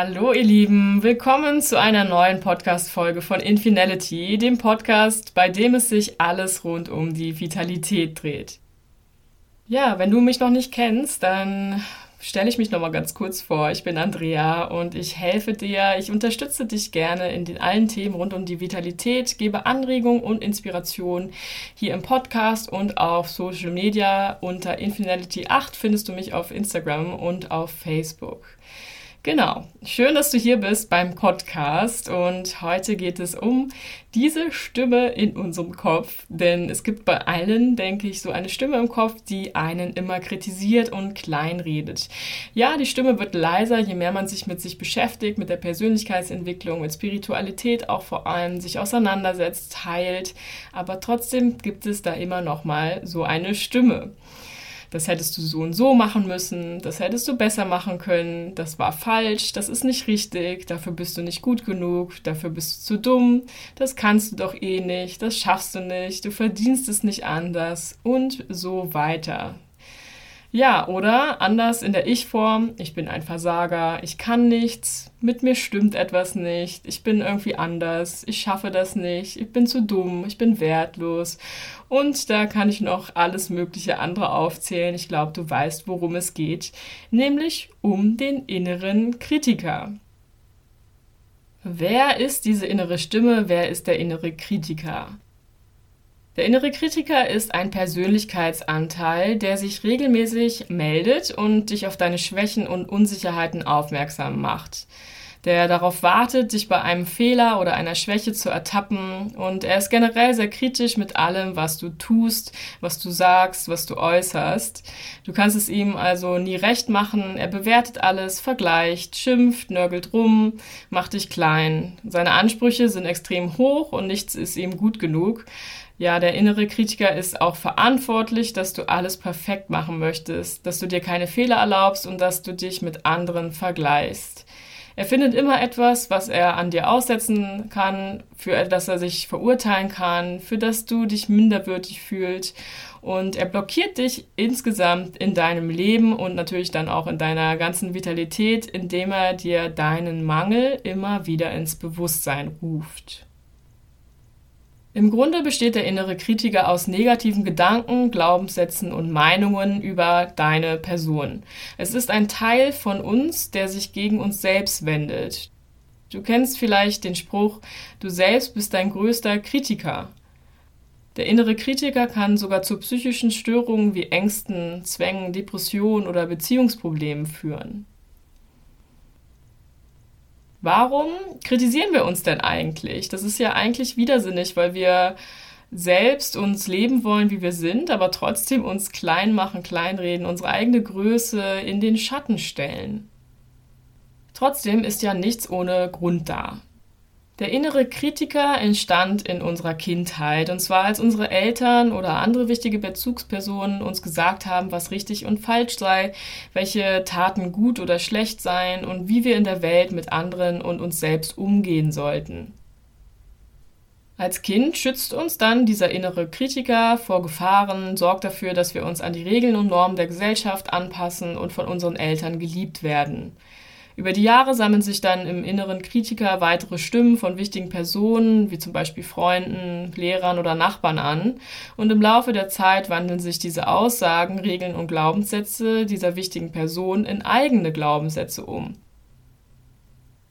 Hallo ihr Lieben, willkommen zu einer neuen Podcast-Folge von Infinality, dem Podcast, bei dem es sich alles rund um die Vitalität dreht. Ja, wenn du mich noch nicht kennst, dann stelle ich mich noch mal ganz kurz vor. Ich bin Andrea und ich helfe dir, ich unterstütze dich gerne in den allen Themen rund um die Vitalität, gebe Anregung und Inspiration hier im Podcast und auf Social Media. Unter Infinality8 findest du mich auf Instagram und auf Facebook. Genau. Schön, dass du hier bist beim Podcast und heute geht es um diese Stimme in unserem Kopf, denn es gibt bei allen, denke ich, so eine Stimme im Kopf, die einen immer kritisiert und kleinredet. Ja, die Stimme wird leiser, je mehr man sich mit sich beschäftigt, mit der Persönlichkeitsentwicklung, mit Spiritualität auch vor allem sich auseinandersetzt, heilt, aber trotzdem gibt es da immer noch mal so eine Stimme das hättest du so und so machen müssen, das hättest du besser machen können, das war falsch, das ist nicht richtig, dafür bist du nicht gut genug, dafür bist du zu dumm, das kannst du doch eh nicht, das schaffst du nicht, du verdienst es nicht anders und so weiter. Ja, oder anders in der Ich-Form, ich bin ein Versager, ich kann nichts, mit mir stimmt etwas nicht, ich bin irgendwie anders, ich schaffe das nicht, ich bin zu dumm, ich bin wertlos. Und da kann ich noch alles mögliche andere aufzählen. Ich glaube, du weißt, worum es geht, nämlich um den inneren Kritiker. Wer ist diese innere Stimme? Wer ist der innere Kritiker? Der innere Kritiker ist ein Persönlichkeitsanteil, der sich regelmäßig meldet und dich auf deine Schwächen und Unsicherheiten aufmerksam macht. Der darauf wartet, dich bei einem Fehler oder einer Schwäche zu ertappen und er ist generell sehr kritisch mit allem, was du tust, was du sagst, was du äußerst. Du kannst es ihm also nie recht machen. Er bewertet alles, vergleicht, schimpft, nörgelt rum, macht dich klein. Seine Ansprüche sind extrem hoch und nichts ist ihm gut genug. Ja, der innere Kritiker ist auch verantwortlich, dass du alles perfekt machen möchtest, dass du dir keine Fehler erlaubst und dass du dich mit anderen vergleichst. Er findet immer etwas, was er an dir aussetzen kann, für das er sich verurteilen kann, für das du dich minderwürdig fühlst. Und er blockiert dich insgesamt in deinem Leben und natürlich dann auch in deiner ganzen Vitalität, indem er dir deinen Mangel immer wieder ins Bewusstsein ruft. Im Grunde besteht der innere Kritiker aus negativen Gedanken, Glaubenssätzen und Meinungen über deine Person. Es ist ein Teil von uns, der sich gegen uns selbst wendet. Du kennst vielleicht den Spruch, du selbst bist dein größter Kritiker. Der innere Kritiker kann sogar zu psychischen Störungen wie Ängsten, Zwängen, Depressionen oder Beziehungsproblemen führen. Warum kritisieren wir uns denn eigentlich? Das ist ja eigentlich widersinnig, weil wir selbst uns leben wollen, wie wir sind, aber trotzdem uns klein machen, kleinreden, unsere eigene Größe in den Schatten stellen. Trotzdem ist ja nichts ohne Grund da. Der innere Kritiker entstand in unserer Kindheit, und zwar als unsere Eltern oder andere wichtige Bezugspersonen uns gesagt haben, was richtig und falsch sei, welche Taten gut oder schlecht seien und wie wir in der Welt mit anderen und uns selbst umgehen sollten. Als Kind schützt uns dann dieser innere Kritiker vor Gefahren, sorgt dafür, dass wir uns an die Regeln und Normen der Gesellschaft anpassen und von unseren Eltern geliebt werden. Über die Jahre sammeln sich dann im inneren Kritiker weitere Stimmen von wichtigen Personen, wie zum Beispiel Freunden, Lehrern oder Nachbarn an. Und im Laufe der Zeit wandeln sich diese Aussagen, Regeln und Glaubenssätze dieser wichtigen Person in eigene Glaubenssätze um.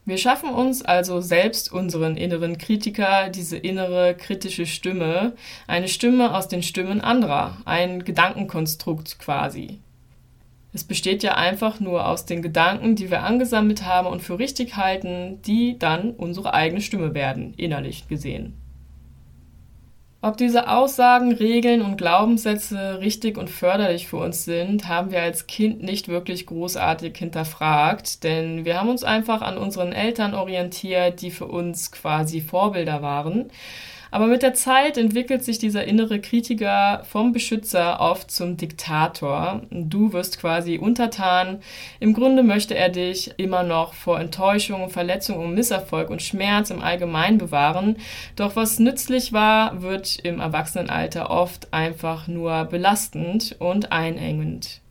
Wir schaffen uns also selbst unseren inneren Kritiker, diese innere kritische Stimme, eine Stimme aus den Stimmen anderer, ein Gedankenkonstrukt quasi. Es besteht ja einfach nur aus den Gedanken, die wir angesammelt haben und für richtig halten, die dann unsere eigene Stimme werden, innerlich gesehen. Ob diese Aussagen, Regeln und Glaubenssätze richtig und förderlich für uns sind, haben wir als Kind nicht wirklich großartig hinterfragt, denn wir haben uns einfach an unseren Eltern orientiert, die für uns quasi Vorbilder waren. Aber mit der Zeit entwickelt sich dieser innere Kritiker vom Beschützer oft zum Diktator. Du wirst quasi untertan. Im Grunde möchte er dich immer noch vor Enttäuschung, Verletzung und Misserfolg und Schmerz im Allgemeinen bewahren. Doch was nützlich war, wird im Erwachsenenalter oft einfach nur belastend und einengend.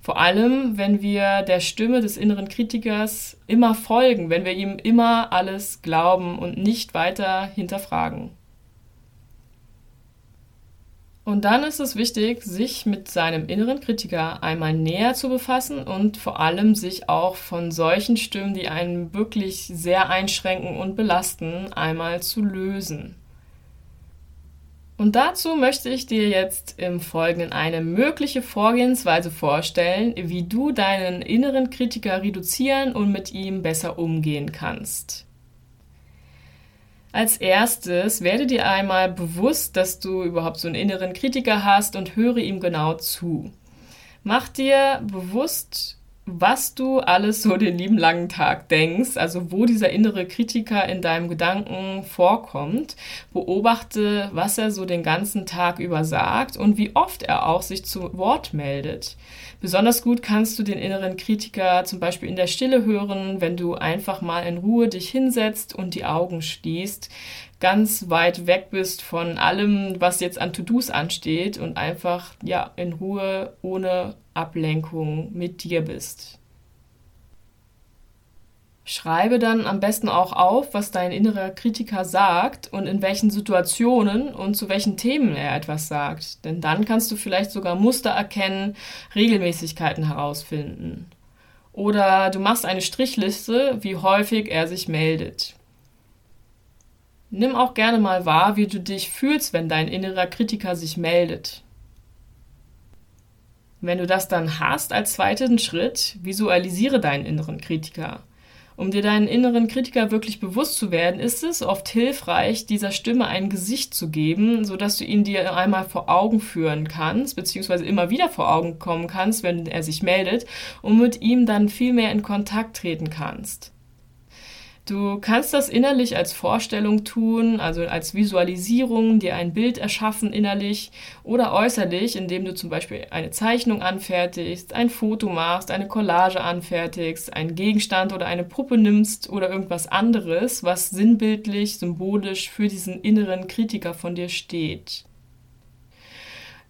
Vor allem, wenn wir der Stimme des inneren Kritikers immer folgen, wenn wir ihm immer alles glauben und nicht weiter hinterfragen. Und dann ist es wichtig, sich mit seinem inneren Kritiker einmal näher zu befassen und vor allem sich auch von solchen Stimmen, die einen wirklich sehr einschränken und belasten, einmal zu lösen. Und dazu möchte ich dir jetzt im Folgenden eine mögliche Vorgehensweise vorstellen, wie du deinen inneren Kritiker reduzieren und mit ihm besser umgehen kannst. Als erstes werde dir einmal bewusst, dass du überhaupt so einen inneren Kritiker hast und höre ihm genau zu. Mach dir bewusst, was du alles so den lieben langen Tag denkst, also wo dieser innere Kritiker in deinem Gedanken vorkommt. Beobachte, was er so den ganzen Tag über sagt und wie oft er auch sich zu Wort meldet. Besonders gut kannst du den inneren Kritiker zum Beispiel in der Stille hören, wenn du einfach mal in Ruhe dich hinsetzt und die Augen schließt, ganz weit weg bist von allem, was jetzt an To-Dos ansteht und einfach ja in Ruhe ohne Ablenkung mit dir bist. Schreibe dann am besten auch auf, was dein innerer Kritiker sagt und in welchen Situationen und zu welchen Themen er etwas sagt. Denn dann kannst du vielleicht sogar Muster erkennen, Regelmäßigkeiten herausfinden. Oder du machst eine Strichliste, wie häufig er sich meldet. Nimm auch gerne mal wahr, wie du dich fühlst, wenn dein innerer Kritiker sich meldet. Wenn du das dann hast als zweiten Schritt, visualisiere deinen inneren Kritiker. Um dir deinen inneren Kritiker wirklich bewusst zu werden, ist es oft hilfreich, dieser Stimme ein Gesicht zu geben, sodass du ihn dir einmal vor Augen führen kannst, beziehungsweise immer wieder vor Augen kommen kannst, wenn er sich meldet, und mit ihm dann viel mehr in Kontakt treten kannst. Du kannst das innerlich als Vorstellung tun, also als Visualisierung, dir ein Bild erschaffen innerlich oder äußerlich, indem du zum Beispiel eine Zeichnung anfertigst, ein Foto machst, eine Collage anfertigst, einen Gegenstand oder eine Puppe nimmst oder irgendwas anderes, was sinnbildlich, symbolisch für diesen inneren Kritiker von dir steht.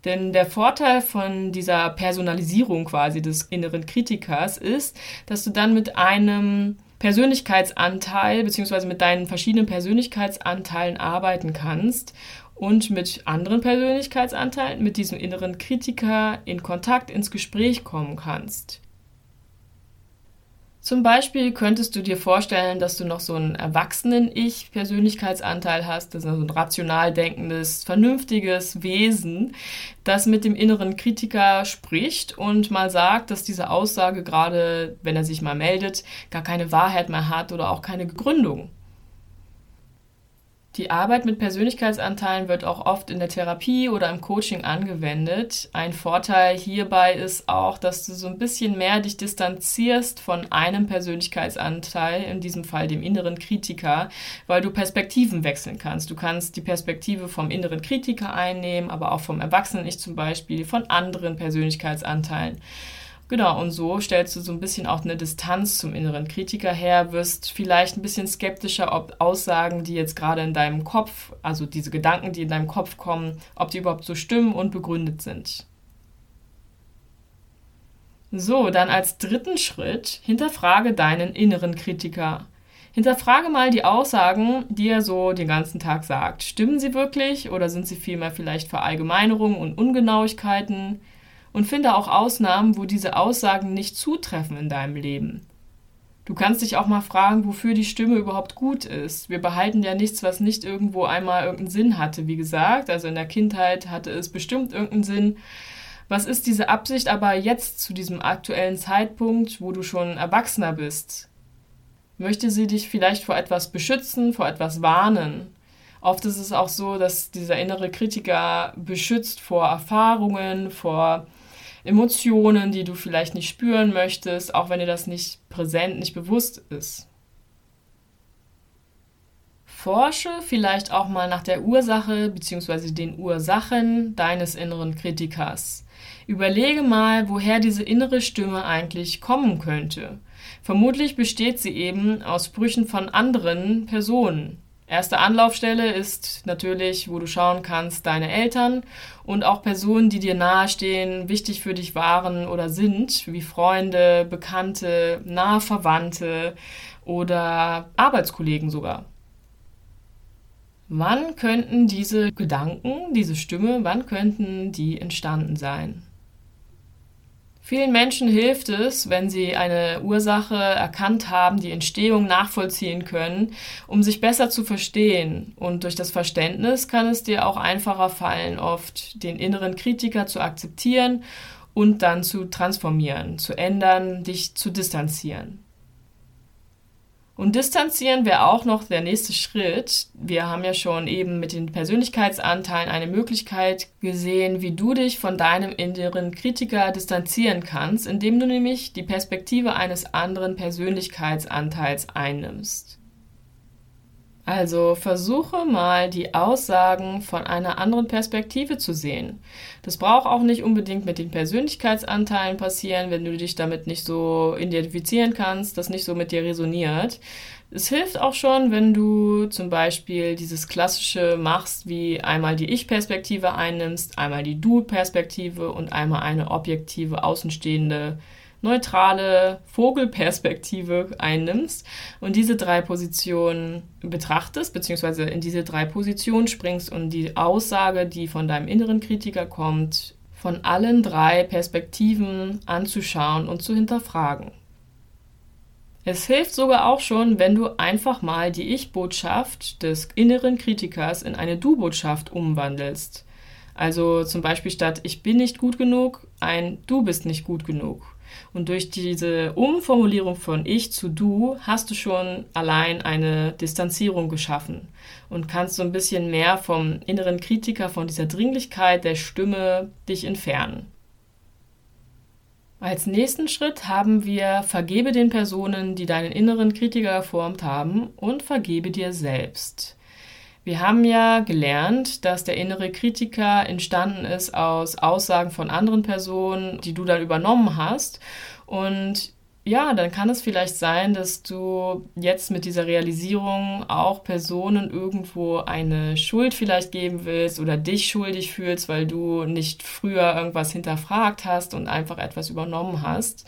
Denn der Vorteil von dieser Personalisierung quasi des inneren Kritikers ist, dass du dann mit einem Persönlichkeitsanteil beziehungsweise mit deinen verschiedenen Persönlichkeitsanteilen arbeiten kannst und mit anderen Persönlichkeitsanteilen, mit diesem inneren Kritiker in Kontakt, ins Gespräch kommen kannst. Zum Beispiel könntest du dir vorstellen, dass du noch so einen erwachsenen Ich-Persönlichkeitsanteil hast, das ist also ein rational denkendes, vernünftiges Wesen, das mit dem inneren Kritiker spricht und mal sagt, dass diese Aussage gerade, wenn er sich mal meldet, gar keine Wahrheit mehr hat oder auch keine Begründung. Die Arbeit mit Persönlichkeitsanteilen wird auch oft in der Therapie oder im Coaching angewendet. Ein Vorteil hierbei ist auch, dass du so ein bisschen mehr dich distanzierst von einem Persönlichkeitsanteil, in diesem Fall dem inneren Kritiker, weil du Perspektiven wechseln kannst. Du kannst die Perspektive vom inneren Kritiker einnehmen, aber auch vom Erwachsenen-Ich zum Beispiel, von anderen Persönlichkeitsanteilen. Genau, und so stellst du so ein bisschen auch eine Distanz zum inneren Kritiker her, wirst vielleicht ein bisschen skeptischer, ob Aussagen, die jetzt gerade in deinem Kopf, also diese Gedanken, die in deinem Kopf kommen, ob die überhaupt so stimmen und begründet sind. So, dann als dritten Schritt, hinterfrage deinen inneren Kritiker. Hinterfrage mal die Aussagen, die er so den ganzen Tag sagt. Stimmen sie wirklich oder sind sie vielmehr vielleicht Verallgemeinerungen und Ungenauigkeiten? Und finde auch Ausnahmen, wo diese Aussagen nicht zutreffen in deinem Leben. Du kannst dich auch mal fragen, wofür die Stimme überhaupt gut ist. Wir behalten ja nichts, was nicht irgendwo einmal irgendeinen Sinn hatte, wie gesagt. Also in der Kindheit hatte es bestimmt irgendeinen Sinn. Was ist diese Absicht aber jetzt zu diesem aktuellen Zeitpunkt, wo du schon Erwachsener bist? Möchte sie dich vielleicht vor etwas beschützen, vor etwas warnen? Oft ist es auch so, dass dieser innere Kritiker beschützt vor Erfahrungen, vor Emotionen, die du vielleicht nicht spüren möchtest, auch wenn dir das nicht präsent, nicht bewusst ist. Forsche vielleicht auch mal nach der Ursache bzw. den Ursachen deines inneren Kritikers. Überlege mal, woher diese innere Stimme eigentlich kommen könnte. Vermutlich besteht sie eben aus Sprüchen von anderen Personen. Erste Anlaufstelle ist natürlich, wo du schauen kannst, deine Eltern und auch Personen, die dir nahestehen, wichtig für dich waren oder sind, wie Freunde, Bekannte, nahe Verwandte oder Arbeitskollegen sogar. Wann könnten diese Gedanken, diese Stimme, wann könnten die entstanden sein? Vielen Menschen hilft es, wenn sie eine Ursache erkannt haben, die Entstehung nachvollziehen können, um sich besser zu verstehen. Und durch das Verständnis kann es dir auch einfacher fallen, oft den inneren Kritiker zu akzeptieren und dann zu transformieren, zu ändern, dich zu distanzieren. Und distanzieren wäre auch noch der nächste Schritt. Wir haben ja schon eben mit den Persönlichkeitsanteilen eine Möglichkeit gesehen, wie du dich von deinem inneren Kritiker distanzieren kannst, indem du nämlich die Perspektive eines anderen Persönlichkeitsanteils einnimmst. Also versuche mal die Aussagen von einer anderen Perspektive zu sehen. Das braucht auch nicht unbedingt mit den Persönlichkeitsanteilen passieren, wenn du dich damit nicht so identifizieren kannst, das nicht so mit dir resoniert. Es hilft auch schon, wenn du zum Beispiel dieses klassische machst, wie einmal die Ich-Perspektive einnimmst, einmal die Du-Perspektive und einmal eine objektive, außenstehende neutrale Vogelperspektive einnimmst und diese drei Positionen betrachtest, beziehungsweise in diese drei Positionen springst und die Aussage, die von deinem inneren Kritiker kommt, von allen drei Perspektiven anzuschauen und zu hinterfragen. Es hilft sogar auch schon, wenn du einfach mal die Ich-Botschaft des inneren Kritikers in eine Du-Botschaft umwandelst. Also zum Beispiel statt Ich bin nicht gut genug, ein Du bist nicht gut genug. Und durch diese Umformulierung von ich zu du hast du schon allein eine Distanzierung geschaffen und kannst so ein bisschen mehr vom inneren Kritiker, von dieser Dringlichkeit der Stimme dich entfernen. Als nächsten Schritt haben wir vergebe den Personen, die deinen inneren Kritiker geformt haben und vergebe dir selbst. Wir haben ja gelernt, dass der innere Kritiker entstanden ist aus Aussagen von anderen Personen, die du dann übernommen hast. Und ja, dann kann es vielleicht sein, dass du jetzt mit dieser Realisierung auch Personen irgendwo eine Schuld vielleicht geben willst oder dich schuldig fühlst, weil du nicht früher irgendwas hinterfragt hast und einfach etwas übernommen hast.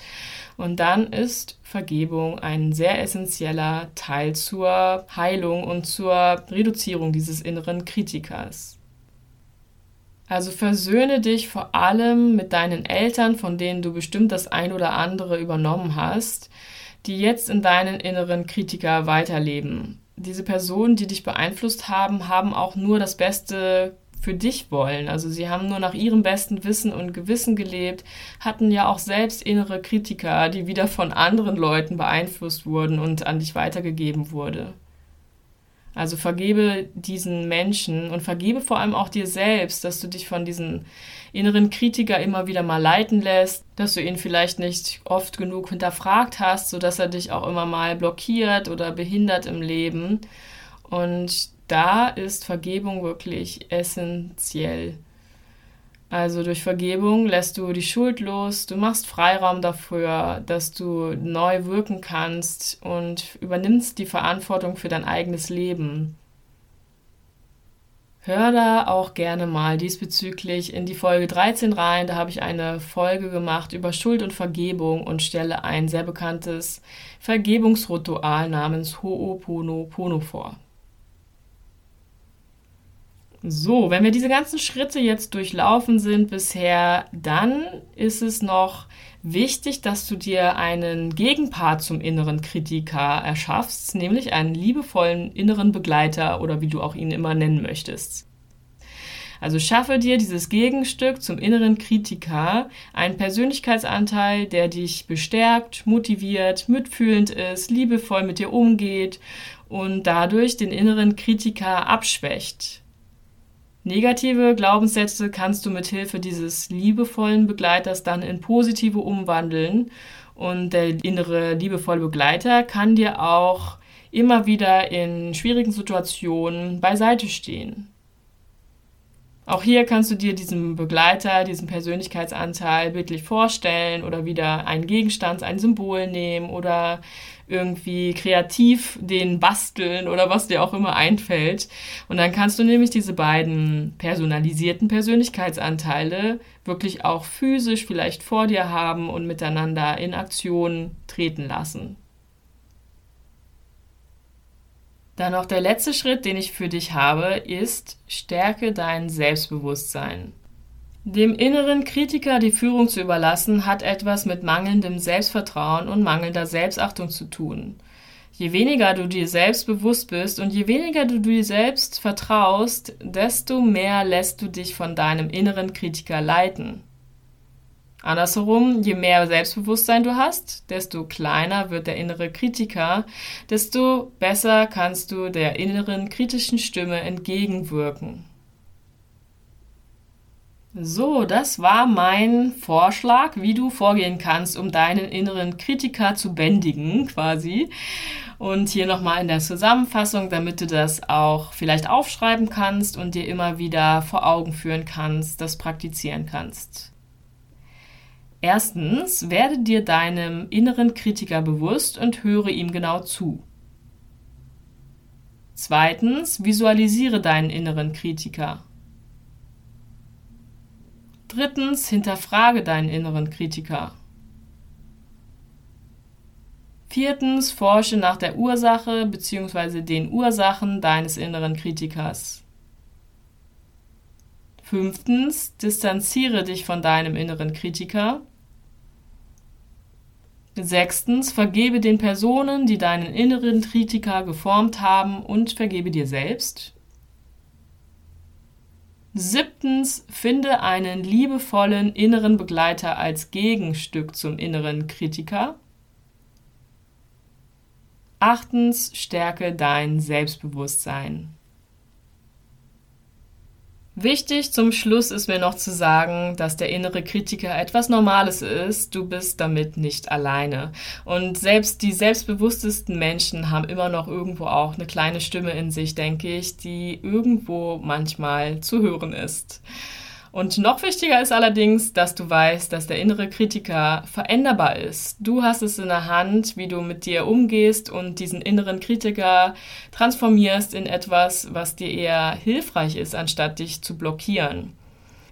Und dann ist Vergebung ein sehr essentieller Teil zur Heilung und zur Reduzierung dieses inneren Kritikers. Also versöhne dich vor allem mit deinen Eltern, von denen du bestimmt das ein oder andere übernommen hast, die jetzt in deinen inneren Kritiker weiterleben. Diese Personen, die dich beeinflusst haben, haben auch nur das Beste für dich wollen. Also sie haben nur nach ihrem besten Wissen und Gewissen gelebt, hatten ja auch selbst innere Kritiker, die wieder von anderen Leuten beeinflusst wurden und an dich weitergegeben wurde. Also vergebe diesen Menschen und vergebe vor allem auch dir selbst, dass du dich von diesen inneren Kritiker immer wieder mal leiten lässt, dass du ihn vielleicht nicht oft genug hinterfragt hast, sodass er dich auch immer mal blockiert oder behindert im Leben. Und da ist Vergebung wirklich essentiell. Also durch Vergebung lässt du die Schuld los, du machst Freiraum dafür, dass du neu wirken kannst und übernimmst die Verantwortung für dein eigenes Leben. Hör da auch gerne mal diesbezüglich in die Folge 13 rein. Da habe ich eine Folge gemacht über Schuld und Vergebung und stelle ein sehr bekanntes Vergebungsritual namens Ho'oponopono vor. So, wenn wir diese ganzen Schritte jetzt durchlaufen sind bisher, dann ist es noch wichtig, dass du dir einen Gegenpart zum inneren Kritiker erschaffst, nämlich einen liebevollen inneren Begleiter oder wie du auch ihn immer nennen möchtest. Also schaffe dir dieses Gegenstück zum inneren Kritiker, einen Persönlichkeitsanteil, der dich bestärkt, motiviert, mitfühlend ist, liebevoll mit dir umgeht und dadurch den inneren Kritiker abschwächt. Negative Glaubenssätze kannst du mit Hilfe dieses liebevollen Begleiters dann in positive umwandeln und der innere liebevolle Begleiter kann dir auch immer wieder in schwierigen Situationen beiseite stehen. Auch hier kannst du dir diesen Begleiter, diesen Persönlichkeitsanteil bildlich vorstellen oder wieder einen Gegenstand, ein Symbol nehmen oder irgendwie kreativ den basteln oder was dir auch immer einfällt. Und dann kannst du nämlich diese beiden personalisierten Persönlichkeitsanteile wirklich auch physisch vielleicht vor dir haben und miteinander in Aktion treten lassen. Dann noch der letzte Schritt, den ich für dich habe, ist, stärke dein Selbstbewusstsein. Dem inneren Kritiker die Führung zu überlassen, hat etwas mit mangelndem Selbstvertrauen und mangelnder Selbstachtung zu tun. Je weniger du dir selbst bewusst bist und je weniger du dir selbst vertraust, desto mehr lässt du dich von deinem inneren Kritiker leiten. Andersherum, je mehr Selbstbewusstsein du hast, desto kleiner wird der innere Kritiker, desto besser kannst du der inneren kritischen Stimme entgegenwirken. So, das war mein Vorschlag, wie du vorgehen kannst, um deinen inneren Kritiker zu bändigen, quasi. Und hier nochmal in der Zusammenfassung, damit du das auch vielleicht aufschreiben kannst und dir immer wieder vor Augen führen kannst, das praktizieren kannst. Erstens, werde dir deinem inneren Kritiker bewusst und höre ihm genau zu. Zweitens, visualisiere deinen inneren Kritiker. Drittens, hinterfrage deinen inneren Kritiker. Viertens, forsche nach der Ursache bzw. den Ursachen deines inneren Kritikers. Fünftens, distanziere dich von deinem inneren Kritiker. Sechstens, vergebe den Personen, die deinen inneren Kritiker geformt haben und vergebe dir selbst. Siebtens, finde einen liebevollen inneren Begleiter als Gegenstück zum inneren Kritiker. Achtens, stärke dein Selbstbewusstsein. Wichtig zum Schluss ist mir noch zu sagen, dass der innere Kritiker etwas Normales ist. Du bist damit nicht alleine. Und selbst die selbstbewusstesten Menschen haben immer noch irgendwo auch eine kleine Stimme in sich, denke ich, die irgendwo manchmal zu hören ist. Und noch wichtiger ist allerdings, dass du weißt, dass der innere Kritiker veränderbar ist. Du hast es in der Hand, wie du mit dir umgehst und diesen inneren Kritiker transformierst in etwas, was dir eher hilfreich ist, anstatt dich zu blockieren.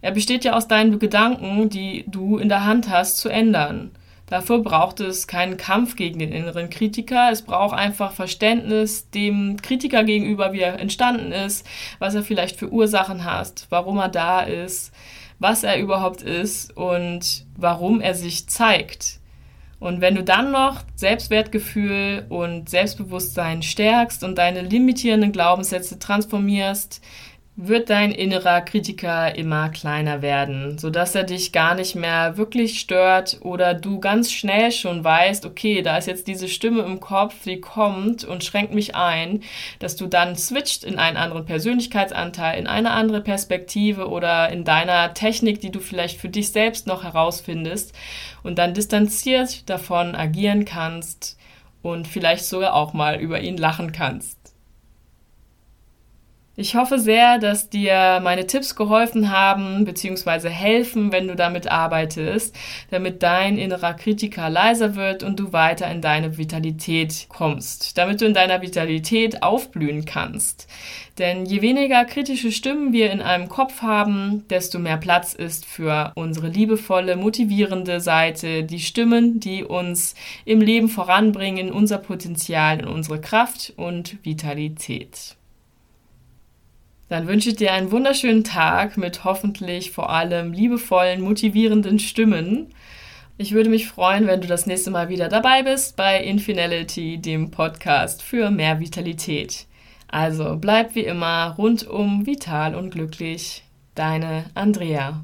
Er besteht ja aus deinen Gedanken, die du in der Hand hast, zu ändern. Dafür braucht es keinen Kampf gegen den inneren Kritiker. Es braucht einfach Verständnis dem Kritiker gegenüber, wie er entstanden ist, was er vielleicht für Ursachen hat, warum er da ist, was er überhaupt ist und warum er sich zeigt. Und wenn du dann noch Selbstwertgefühl und Selbstbewusstsein stärkst und deine limitierenden Glaubenssätze transformierst, wird dein innerer Kritiker immer kleiner werden, sodass er dich gar nicht mehr wirklich stört oder du ganz schnell schon weißt, okay, da ist jetzt diese Stimme im Kopf, die kommt und schränkt mich ein, dass du dann switcht in einen anderen Persönlichkeitsanteil, in eine andere Perspektive oder in deiner Technik, die du vielleicht für dich selbst noch herausfindest und dann distanziert davon agieren kannst und vielleicht sogar auch mal über ihn lachen kannst. Ich hoffe sehr, dass dir meine Tipps geholfen haben bzw. helfen, wenn du damit arbeitest, damit dein innerer Kritiker leiser wird und du weiter in deine Vitalität kommst, damit du in deiner Vitalität aufblühen kannst. Denn je weniger kritische Stimmen wir in einem Kopf haben, desto mehr Platz ist für unsere liebevolle, motivierende Seite, die Stimmen, die uns im Leben voranbringen, unser Potenzial, in unsere Kraft und Vitalität. Dann wünsche ich dir einen wunderschönen Tag mit hoffentlich vor allem liebevollen, motivierenden Stimmen. Ich würde mich freuen, wenn du das nächste Mal wieder dabei bist bei Infinality, dem Podcast für mehr Vitalität. Also bleib wie immer rundum vital und glücklich. Deine Andrea.